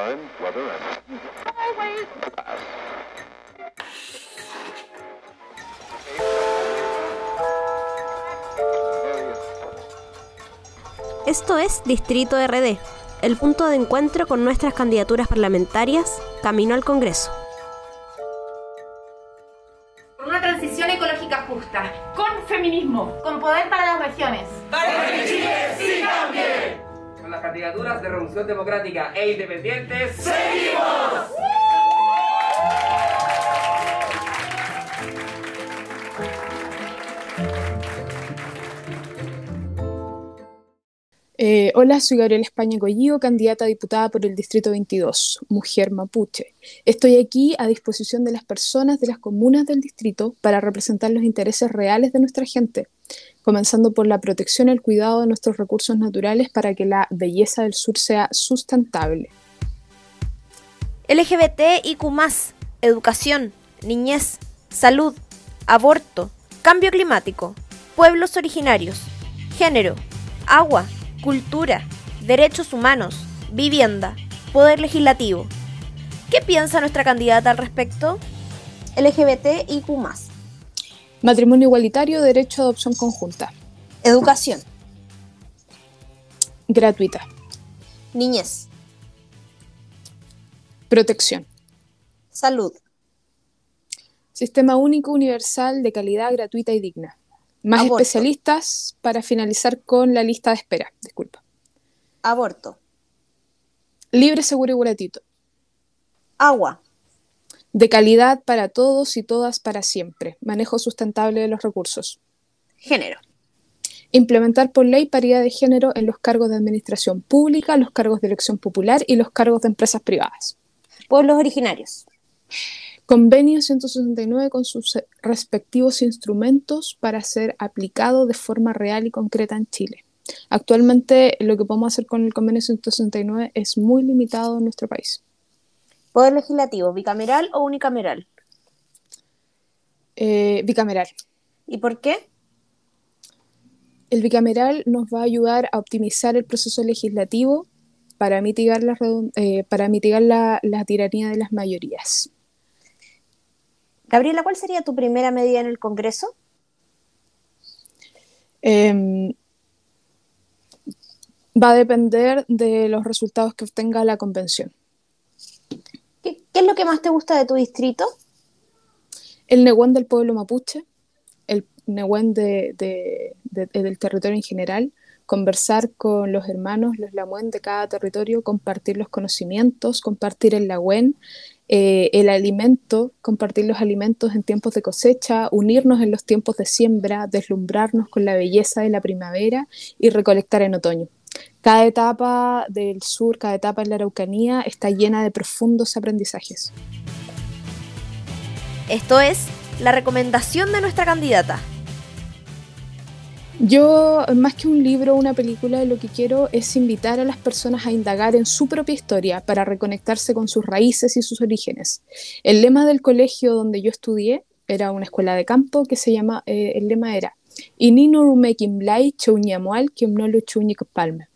Time, weather, and Esto es Distrito RD, el punto de encuentro con nuestras candidaturas parlamentarias camino al Congreso. Con una transición ecológica justa, con feminismo, con poder para las regiones. Las candidaturas de Revolución Democrática e Independientes. Eh, hola, soy Gabriela España Collío, candidata a diputada por el Distrito 22, mujer mapuche. Estoy aquí a disposición de las personas de las comunas del distrito para representar los intereses reales de nuestra gente, comenzando por la protección y el cuidado de nuestros recursos naturales para que la belleza del sur sea sustentable. LGBT y Q+, educación, niñez, salud, aborto, cambio climático, pueblos originarios, género, agua, cultura, derechos humanos, vivienda, poder legislativo. ¿Qué piensa nuestra candidata al respecto? LGBT y Q+, Matrimonio igualitario, derecho a adopción conjunta, educación, gratuita, niñez, protección, salud, sistema único universal de calidad gratuita y digna. Más Aborto. especialistas para finalizar con la lista de espera. Disculpa. aborto, Libre, seguro y gratuito. agua, De calidad para todos y todas para siempre. Manejo sustentable de los recursos. género, Implementar por ley paridad de género en los cargos de administración pública, los cargos de elección popular y los cargos de empresas privadas. pueblos originarios, Convenio 169 con sus respectivos instrumentos para ser aplicado de forma real y concreta en Chile. Actualmente lo que podemos hacer con el convenio 169 es muy limitado en nuestro país. Poder legislativo, bicameral o unicameral. Eh, bicameral. ¿Y por qué? El bicameral nos va a ayudar a optimizar el proceso legislativo para mitigar la, eh, para mitigar la, la tiranía de las mayorías. Gabriela, ¿cuál sería tu primera medida en el Congreso? Em, va a depender de los resultados que obtenga la convención. ¿Qué, es lo que más te gusta de tu distrito? El Nehuen del pueblo mapuche, el Nehuen de, de- de- del territorio en general, conversar con los hermanos, los Lamuen de cada territorio, compartir los conocimientos, compartir el Lagüen, eh, el alimento, compartir los alimentos en tiempos de cosecha, unirnos en los tiempos de siembra, deslumbrarnos con la belleza de la primavera y recolectar en otoño. Cada etapa del sur, cada etapa en la Araucanía está llena de profundos aprendizajes. Esto es la recomendación de nuestra candidata. Yo, más que un libro o una película, lo que quiero es invitar a las personas a indagar en su propia historia para reconectarse con sus raíces y sus orígenes. El lema del colegio donde yo estudié era una escuela de campo que se llama, eh, el lema era blai chouñamual kimnolo palme.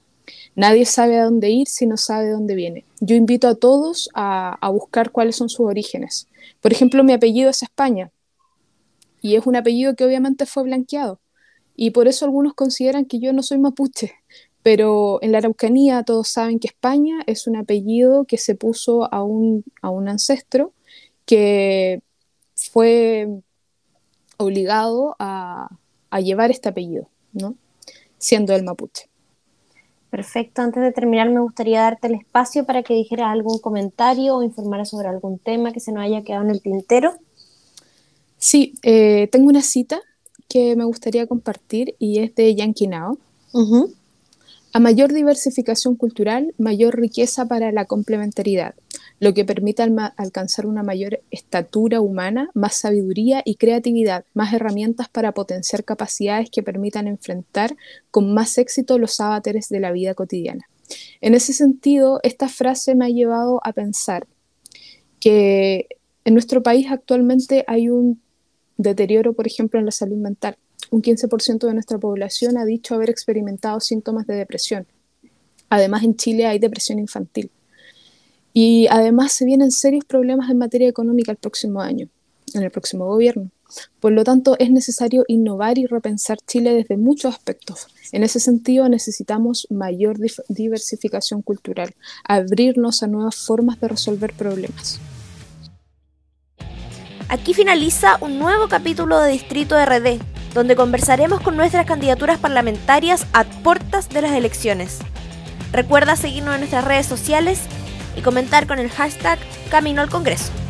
Nadie sabe a dónde ir si no sabe de dónde viene. Yo invito a todos a, buscar cuáles son sus orígenes. Por ejemplo, mi apellido es España y es un apellido que obviamente fue blanqueado y por eso algunos consideran que yo no soy mapuche, pero en la Araucanía todos saben que España es un apellido que se puso a un, a un ancestro que fue obligado a, a llevar este apellido, ¿no? siendo el mapuche. Perfecto, antes de terminar me gustaría darte el espacio para que dijeras algún comentario o informaras sobre algún tema que se nos haya quedado en el tintero. Sí, eh, tengo una cita que me gustaría compartir y es de Yankee Nao. A mayor diversificación cultural, mayor riqueza para la complementariedad, lo que permite alcanzar una mayor estatura humana, más sabiduría y creatividad, más herramientas para potenciar capacidades que permitan enfrentar con más éxito los avatares de la vida cotidiana. En ese sentido, esta frase me ha llevado a pensar que en nuestro país actualmente hay un deterioro, por ejemplo, en la salud mental. Un 15% de nuestra población ha dicho haber experimentado síntomas de depresión. Además, en Chile hay depresión infantil. Y además se vienen serios problemas en materia económica el próximo año, en el próximo gobierno. Por lo tanto, es necesario innovar y repensar Chile desde muchos aspectos. En ese sentido, necesitamos mayor diversificación cultural, abrirnos a nuevas formas de resolver problemas. Aquí finaliza un nuevo capítulo de Distrito RD, donde conversaremos con nuestras candidaturas parlamentarias a puertas de las elecciones. Recuerda seguirnos en nuestras redes sociales y comentar con el hashtag Camino al Congreso.